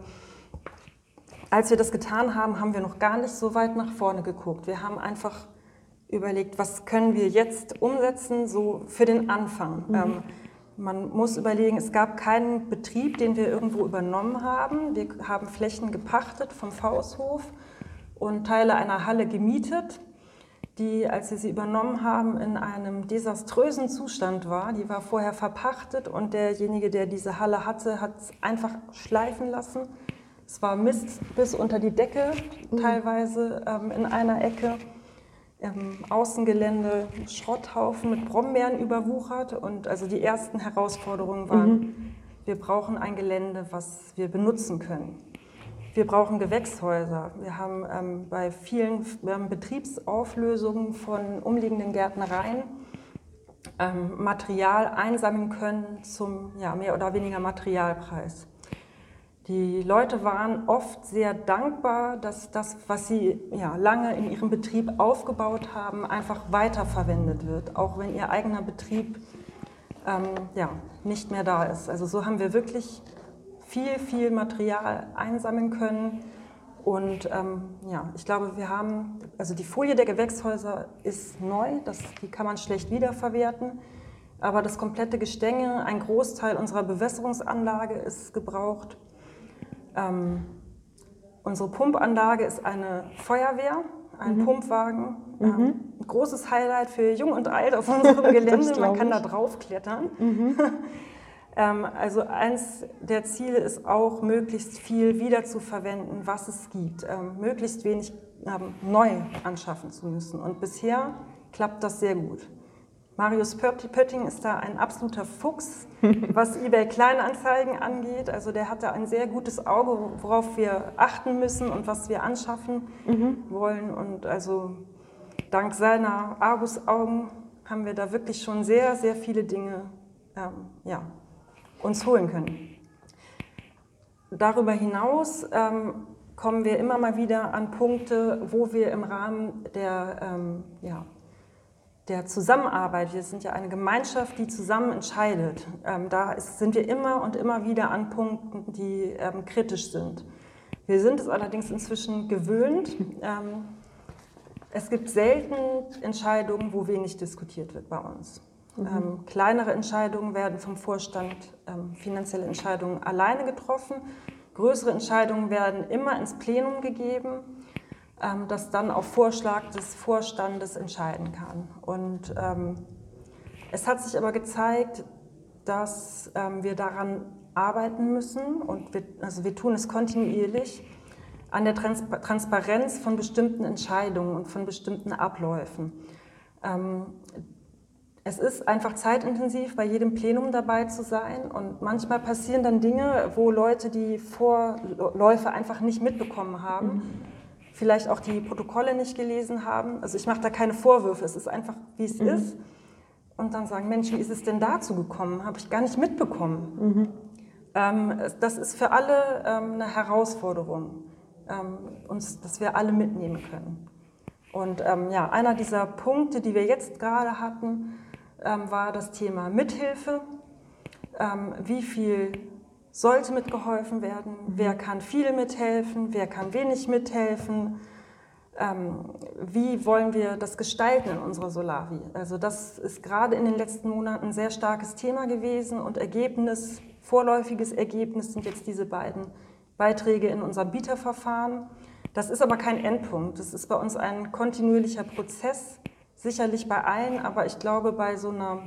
als wir das getan haben, haben wir noch gar nicht so weit nach vorne geguckt. Wir haben einfach überlegt, was können wir jetzt umsetzen, so für den Anfang. Mhm. Ähm, man muss überlegen, es gab keinen Betrieb, den wir irgendwo übernommen haben. Wir haben Flächen gepachtet vom Fausthof und Teile einer Halle gemietet, die, als wir sie übernommen haben, in einem desaströsen Zustand war. Die war vorher verpachtet und derjenige, der diese Halle hatte, hat es einfach schleifen lassen. Es war Mist bis unter die Decke, mhm. teilweise ähm, in einer Ecke im Außengelände Schrotthaufen mit Brombeeren überwuchert. Und also die ersten Herausforderungen waren, mhm. wir brauchen ein Gelände, was wir benutzen können. Wir brauchen Gewächshäuser. Wir haben ähm, bei vielen haben Betriebsauflösungen von umliegenden Gärtnereien ähm, Material einsammeln können zum ja, mehr oder weniger Materialpreis. Die Leute waren oft sehr dankbar, dass das, was sie ja, lange in ihrem Betrieb aufgebaut haben, einfach weiterverwendet wird, auch wenn ihr eigener Betrieb ähm, ja, nicht mehr da ist. Also so haben wir wirklich viel, viel Material einsammeln können. Und ähm, ja, ich glaube, wir haben, also die Folie der Gewächshäuser ist neu, das, die kann man schlecht wiederverwerten. Aber das komplette Gestänge, ein Großteil unserer Bewässerungsanlage ist gebraucht. Ähm, unsere Pumpanlage ist eine Feuerwehr, ein mhm. Pumpwagen. Mhm. Ähm, ein großes Highlight für Jung und Alt auf unserem Gelände. Man kann da drauf klettern. Mhm. ähm, also eins der Ziele ist auch, möglichst viel wiederzuverwenden, was es gibt. Ähm, möglichst wenig ähm, neu anschaffen zu müssen. Und bisher klappt das sehr gut. Marius Pötting ist da ein absoluter Fuchs, was eBay Kleinanzeigen angeht. Also der hat da ein sehr gutes Auge, worauf wir achten müssen und was wir anschaffen mhm. wollen. Und also dank seiner Argusaugen haben wir da wirklich schon sehr, sehr viele Dinge ähm, ja, uns holen können. Darüber hinaus ähm, kommen wir immer mal wieder an Punkte, wo wir im Rahmen der ähm, ja, der Zusammenarbeit, wir sind ja eine Gemeinschaft, die zusammen entscheidet, ähm, da ist, sind wir immer und immer wieder an Punkten, die ähm, kritisch sind. Wir sind es allerdings inzwischen gewöhnt. Ähm, es gibt selten Entscheidungen, wo wenig diskutiert wird bei uns. Mhm. Ähm, kleinere Entscheidungen werden vom Vorstand, ähm, finanzielle Entscheidungen alleine getroffen. Größere Entscheidungen werden immer ins Plenum gegeben ähm, das dann auf Vorschlag des Vorstandes entscheiden kann. Und ähm, es hat sich aber gezeigt, dass ähm, wir daran arbeiten müssen und wir, also wir tun es kontinuierlich an der Trans Transparenz von bestimmten Entscheidungen und von bestimmten Abläufen. Ähm, es ist einfach zeitintensiv, bei jedem Plenum dabei zu sein und manchmal passieren dann Dinge, wo Leute die Vorläufe einfach nicht mitbekommen haben. Mhm vielleicht auch die Protokolle nicht gelesen haben. Also ich mache da keine Vorwürfe, es ist einfach, wie es mhm. ist. Und dann sagen, Mensch, wie ist es denn dazu gekommen? Habe ich gar nicht mitbekommen. Mhm. Ähm, das ist für alle ähm, eine Herausforderung, ähm, uns, dass wir alle mitnehmen können. Und ähm, ja, einer dieser Punkte, die wir jetzt gerade hatten, ähm, war das Thema Mithilfe. Ähm, wie viel sollte mitgeholfen werden, mhm. wer kann viel mithelfen, wer kann wenig mithelfen, ähm, wie wollen wir das gestalten in unserer Solavi. Also das ist gerade in den letzten Monaten ein sehr starkes Thema gewesen und Ergebnis, vorläufiges Ergebnis sind jetzt diese beiden Beiträge in unserem Bieterverfahren. Das ist aber kein Endpunkt, das ist bei uns ein kontinuierlicher Prozess, sicherlich bei allen, aber ich glaube, bei so einer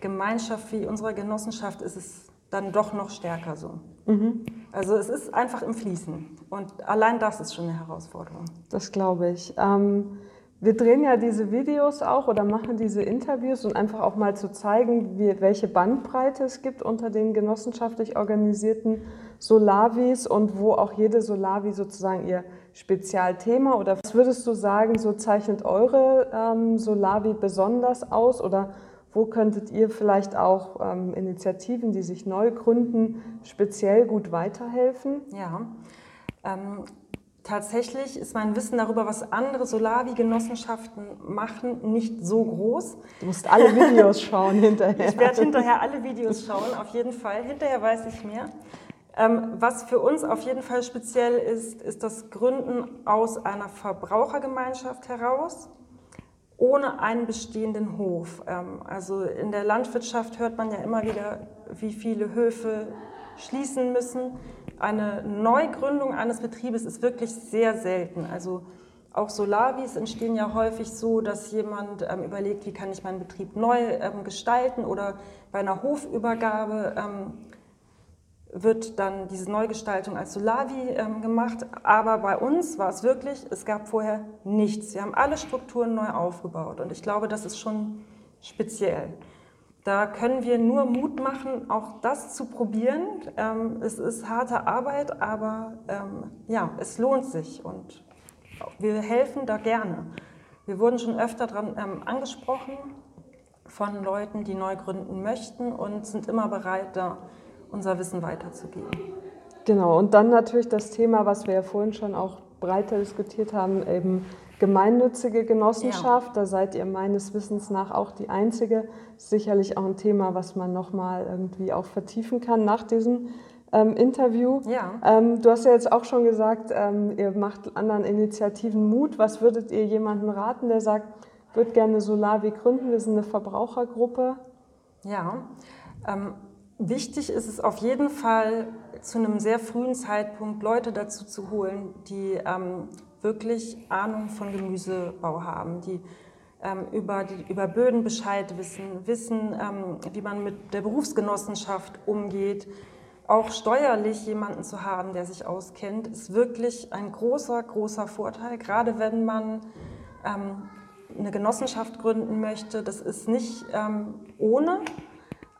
Gemeinschaft wie unserer Genossenschaft ist es dann doch noch stärker so. Mhm. Also es ist einfach im Fließen und allein das ist schon eine Herausforderung. Das glaube ich. Ähm, wir drehen ja diese Videos auch oder machen diese Interviews, um einfach auch mal zu zeigen, wie, welche Bandbreite es gibt unter den genossenschaftlich organisierten Solavis und wo auch jede Solavi sozusagen ihr Spezialthema oder was würdest du sagen, so zeichnet eure ähm, Solavi besonders aus oder wo könntet ihr vielleicht auch ähm, Initiativen, die sich neu gründen, speziell gut weiterhelfen? Ja, ähm, tatsächlich ist mein Wissen darüber, was andere Solavi-Genossenschaften machen, nicht so groß. Du musst alle Videos schauen hinterher. Ich werde hinterher alle Videos schauen, auf jeden Fall. Hinterher weiß ich mehr. Ähm, was für uns auf jeden Fall speziell ist, ist das Gründen aus einer Verbrauchergemeinschaft heraus ohne einen bestehenden Hof. Ähm, also in der Landwirtschaft hört man ja immer wieder, wie viele Höfe schließen müssen. Eine Neugründung eines Betriebes ist wirklich sehr selten. Also auch Solavis entstehen ja häufig so, dass jemand ähm, überlegt, wie kann ich meinen Betrieb neu ähm, gestalten oder bei einer Hofübergabe wird dann diese Neugestaltung als Solavi ähm, gemacht. Aber bei uns war es wirklich, es gab vorher nichts. Wir haben alle Strukturen neu aufgebaut und ich glaube, das ist schon speziell. Da können wir nur Mut machen, auch das zu probieren. Ähm, es ist harte Arbeit, aber ähm, ja, es lohnt sich und wir helfen da gerne. Wir wurden schon öfter daran ähm, angesprochen von Leuten, die neu gründen möchten und sind immer bereit, da unser Wissen weiterzugeben. Genau, und dann natürlich das Thema, was wir ja vorhin schon auch breiter diskutiert haben, eben gemeinnützige Genossenschaft. Ja. Da seid ihr meines Wissens nach auch die einzige. Sicherlich auch ein Thema, was man nochmal irgendwie auch vertiefen kann nach diesem ähm, Interview. Ja. Ähm, du hast ja jetzt auch schon gesagt, ähm, ihr macht anderen Initiativen Mut. Was würdet ihr jemandem raten, der sagt, ich würde gerne Solavi gründen? Wir sind eine Verbrauchergruppe. Ja, ähm, wichtig ist es auf jeden Fall, zu einem sehr frühen Zeitpunkt Leute dazu zu holen, die ähm, wirklich Ahnung von Gemüsebau haben, die ähm, über, die, über Böden Bescheid wissen, wissen, ähm, wie man mit der Berufsgenossenschaft umgeht. Auch steuerlich jemanden zu haben, der sich auskennt, ist wirklich ein großer, großer Vorteil, gerade wenn man ähm, eine Genossenschaft gründen möchte. Das ist nicht ähm, ohne,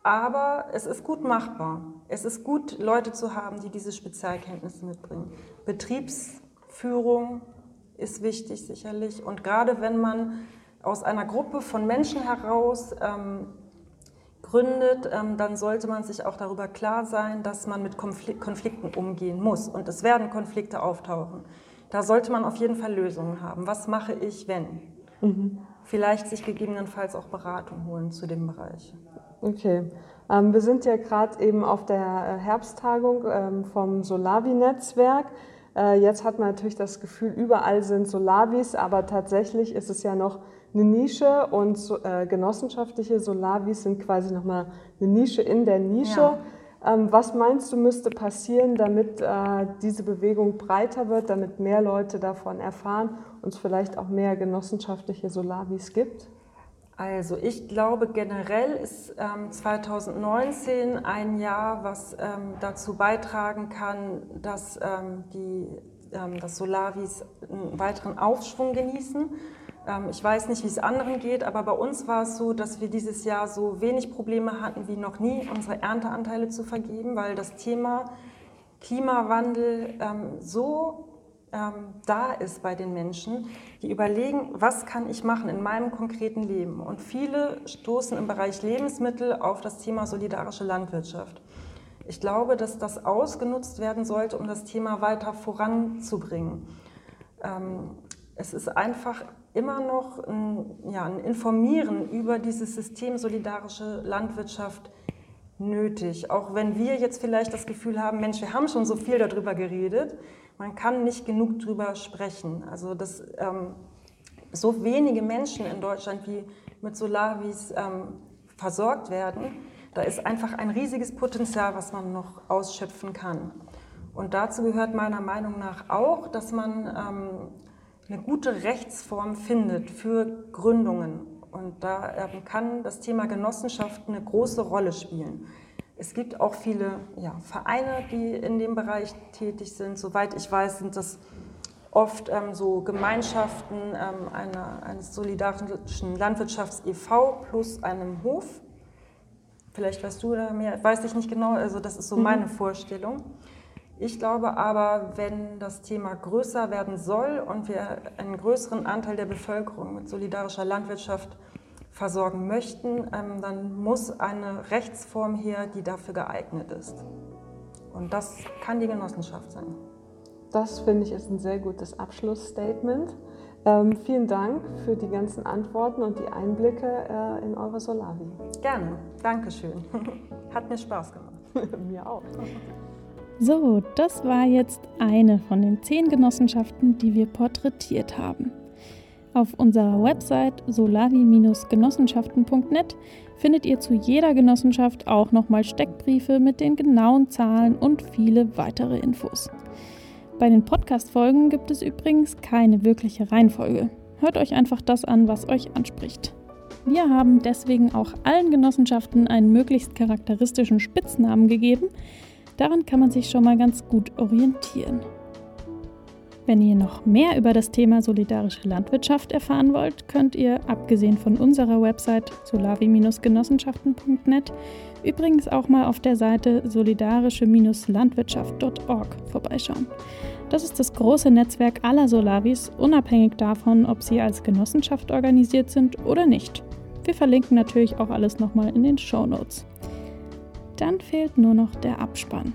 aber es ist gut machbar. Es ist gut, Leute zu haben, die diese Spezialkenntnisse mitbringen. Betriebsführung ist wichtig sicherlich. Und gerade wenn man aus einer Gruppe von Menschen heraus ähm, gründet, ähm, dann sollte man sich auch darüber klar sein, dass man mit Konflik Konflikten umgehen muss. Und es werden Konflikte auftauchen. Da sollte man auf jeden Fall Lösungen haben. Was mache ich, wenn? Mhm. Vielleicht sich gegebenenfalls auch Beratung holen zu dem Bereich. Okay. Ähm, wir sind ja gerade eben auf der äh, Herbsttagung ähm, vom Solavi-Netzwerk. Äh, jetzt hat man natürlich das Gefühl, überall sind Solavis, aber tatsächlich ist es ja noch eine Nische und äh, genossenschaftliche Solavis sind quasi nochmal eine Nische in der Nische. Ja. Ähm, was meinst du, müsste passieren, damit diese Bewegung breiter wird, damit mehr Leute davon erfahren und es vielleicht auch mehr genossenschaftliche Solavis gibt? Also ich glaube generell ist ähm, 2019 ein Jahr, was ähm, dazu beitragen kann, dass ähm, die ähm, dass Solavis einen weiteren Aufschwung genießen. Ähm, ich weiß nicht, wie es anderen geht, aber bei uns war es so, dass wir dieses Jahr so wenig Probleme hatten wie noch nie, unsere Ernteanteile zu vergeben, weil das Thema Klimawandel ähm, so ähm, da ist bei den Menschen, die überlegen, was kann ich machen in meinem konkreten Leben. Und viele stoßen im Bereich Lebensmittel auf das Thema solidarische Landwirtschaft. Ich glaube, dass das ausgenutzt werden sollte, um das Thema weiter voranzubringen. Ähm, es ist einfach immer noch ein, ja, ein Informieren über dieses System solidarische Landwirtschaft nötig. Auch wenn wir jetzt vielleicht das Gefühl haben, Mensch, wir haben schon so viel darüber geredet, man kann nicht genug darüber sprechen. Also dass ähm, so wenige Menschen in Deutschland wie mit Solavis ähm, versorgt werden, da ist einfach ein riesiges Potenzial, was man noch ausschöpfen kann. Und dazu gehört meiner Meinung nach auch, dass man ähm, eine gute Rechtsform findet für Gründungen. Und da ähm, kann das Thema Genossenschaft eine große Rolle spielen. Es gibt auch viele ja, Vereine, die in dem Bereich tätig sind. Soweit ich weiß, sind das oft ähm, so Gemeinschaften ähm, einer, eines solidarischen Landwirtschafts-EV plus einem Hof. Vielleicht weißt du da mehr, weiß ich nicht genau, also das ist so mhm. meine Vorstellung. Ich glaube aber, wenn das Thema größer werden soll und wir einen größeren Anteil der Bevölkerung mit solidarischer Landwirtschaft versorgen möchten, ähm, dann muss eine Rechtsform her, die dafür geeignet ist. Und das kann die Genossenschaft sein. Das finde ich ist ein sehr gutes Abschlussstatement. Ähm, vielen Dank für die ganzen Antworten und die Einblicke äh, in eure Solavi. Gerne, Dankeschön. Hat mir Spaß gemacht. mir auch. So, das war jetzt eine von den zehn Genossenschaften, die wir porträtiert haben. Auf unserer Website solavi-genossenschaften.net findet ihr zu jeder Genossenschaft auch nochmal Steckbriefe mit den genauen Zahlen und viele weitere Infos. Bei den Podcast-Folgen gibt es übrigens keine wirkliche Reihenfolge. Hört euch einfach das an, was euch anspricht. Wir haben deswegen auch allen Genossenschaften einen möglichst charakteristischen Spitznamen gegeben. Daran kann man sich schon mal ganz gut orientieren. Wenn ihr noch mehr über das Thema solidarische Landwirtschaft erfahren wollt, könnt ihr, abgesehen von unserer Website solavi-genossenschaften.net, übrigens auch mal auf der Seite solidarische-landwirtschaft.org vorbeischauen. Das ist das große Netzwerk aller Solavis, unabhängig davon, ob sie als Genossenschaft organisiert sind oder nicht. Wir verlinken natürlich auch alles nochmal in den Show Notes. Dann fehlt nur noch der Abspann.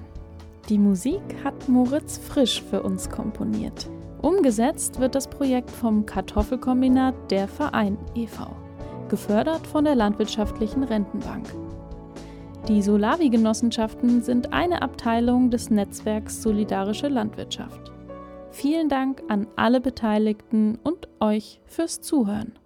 Die Musik hat Moritz Frisch für uns komponiert. Umgesetzt wird das Projekt vom Kartoffelkombinat Der Verein e.V., gefördert von der Landwirtschaftlichen Rentenbank. Die Solavi-Genossenschaften sind eine Abteilung des Netzwerks Solidarische Landwirtschaft. Vielen Dank an alle Beteiligten und euch fürs Zuhören.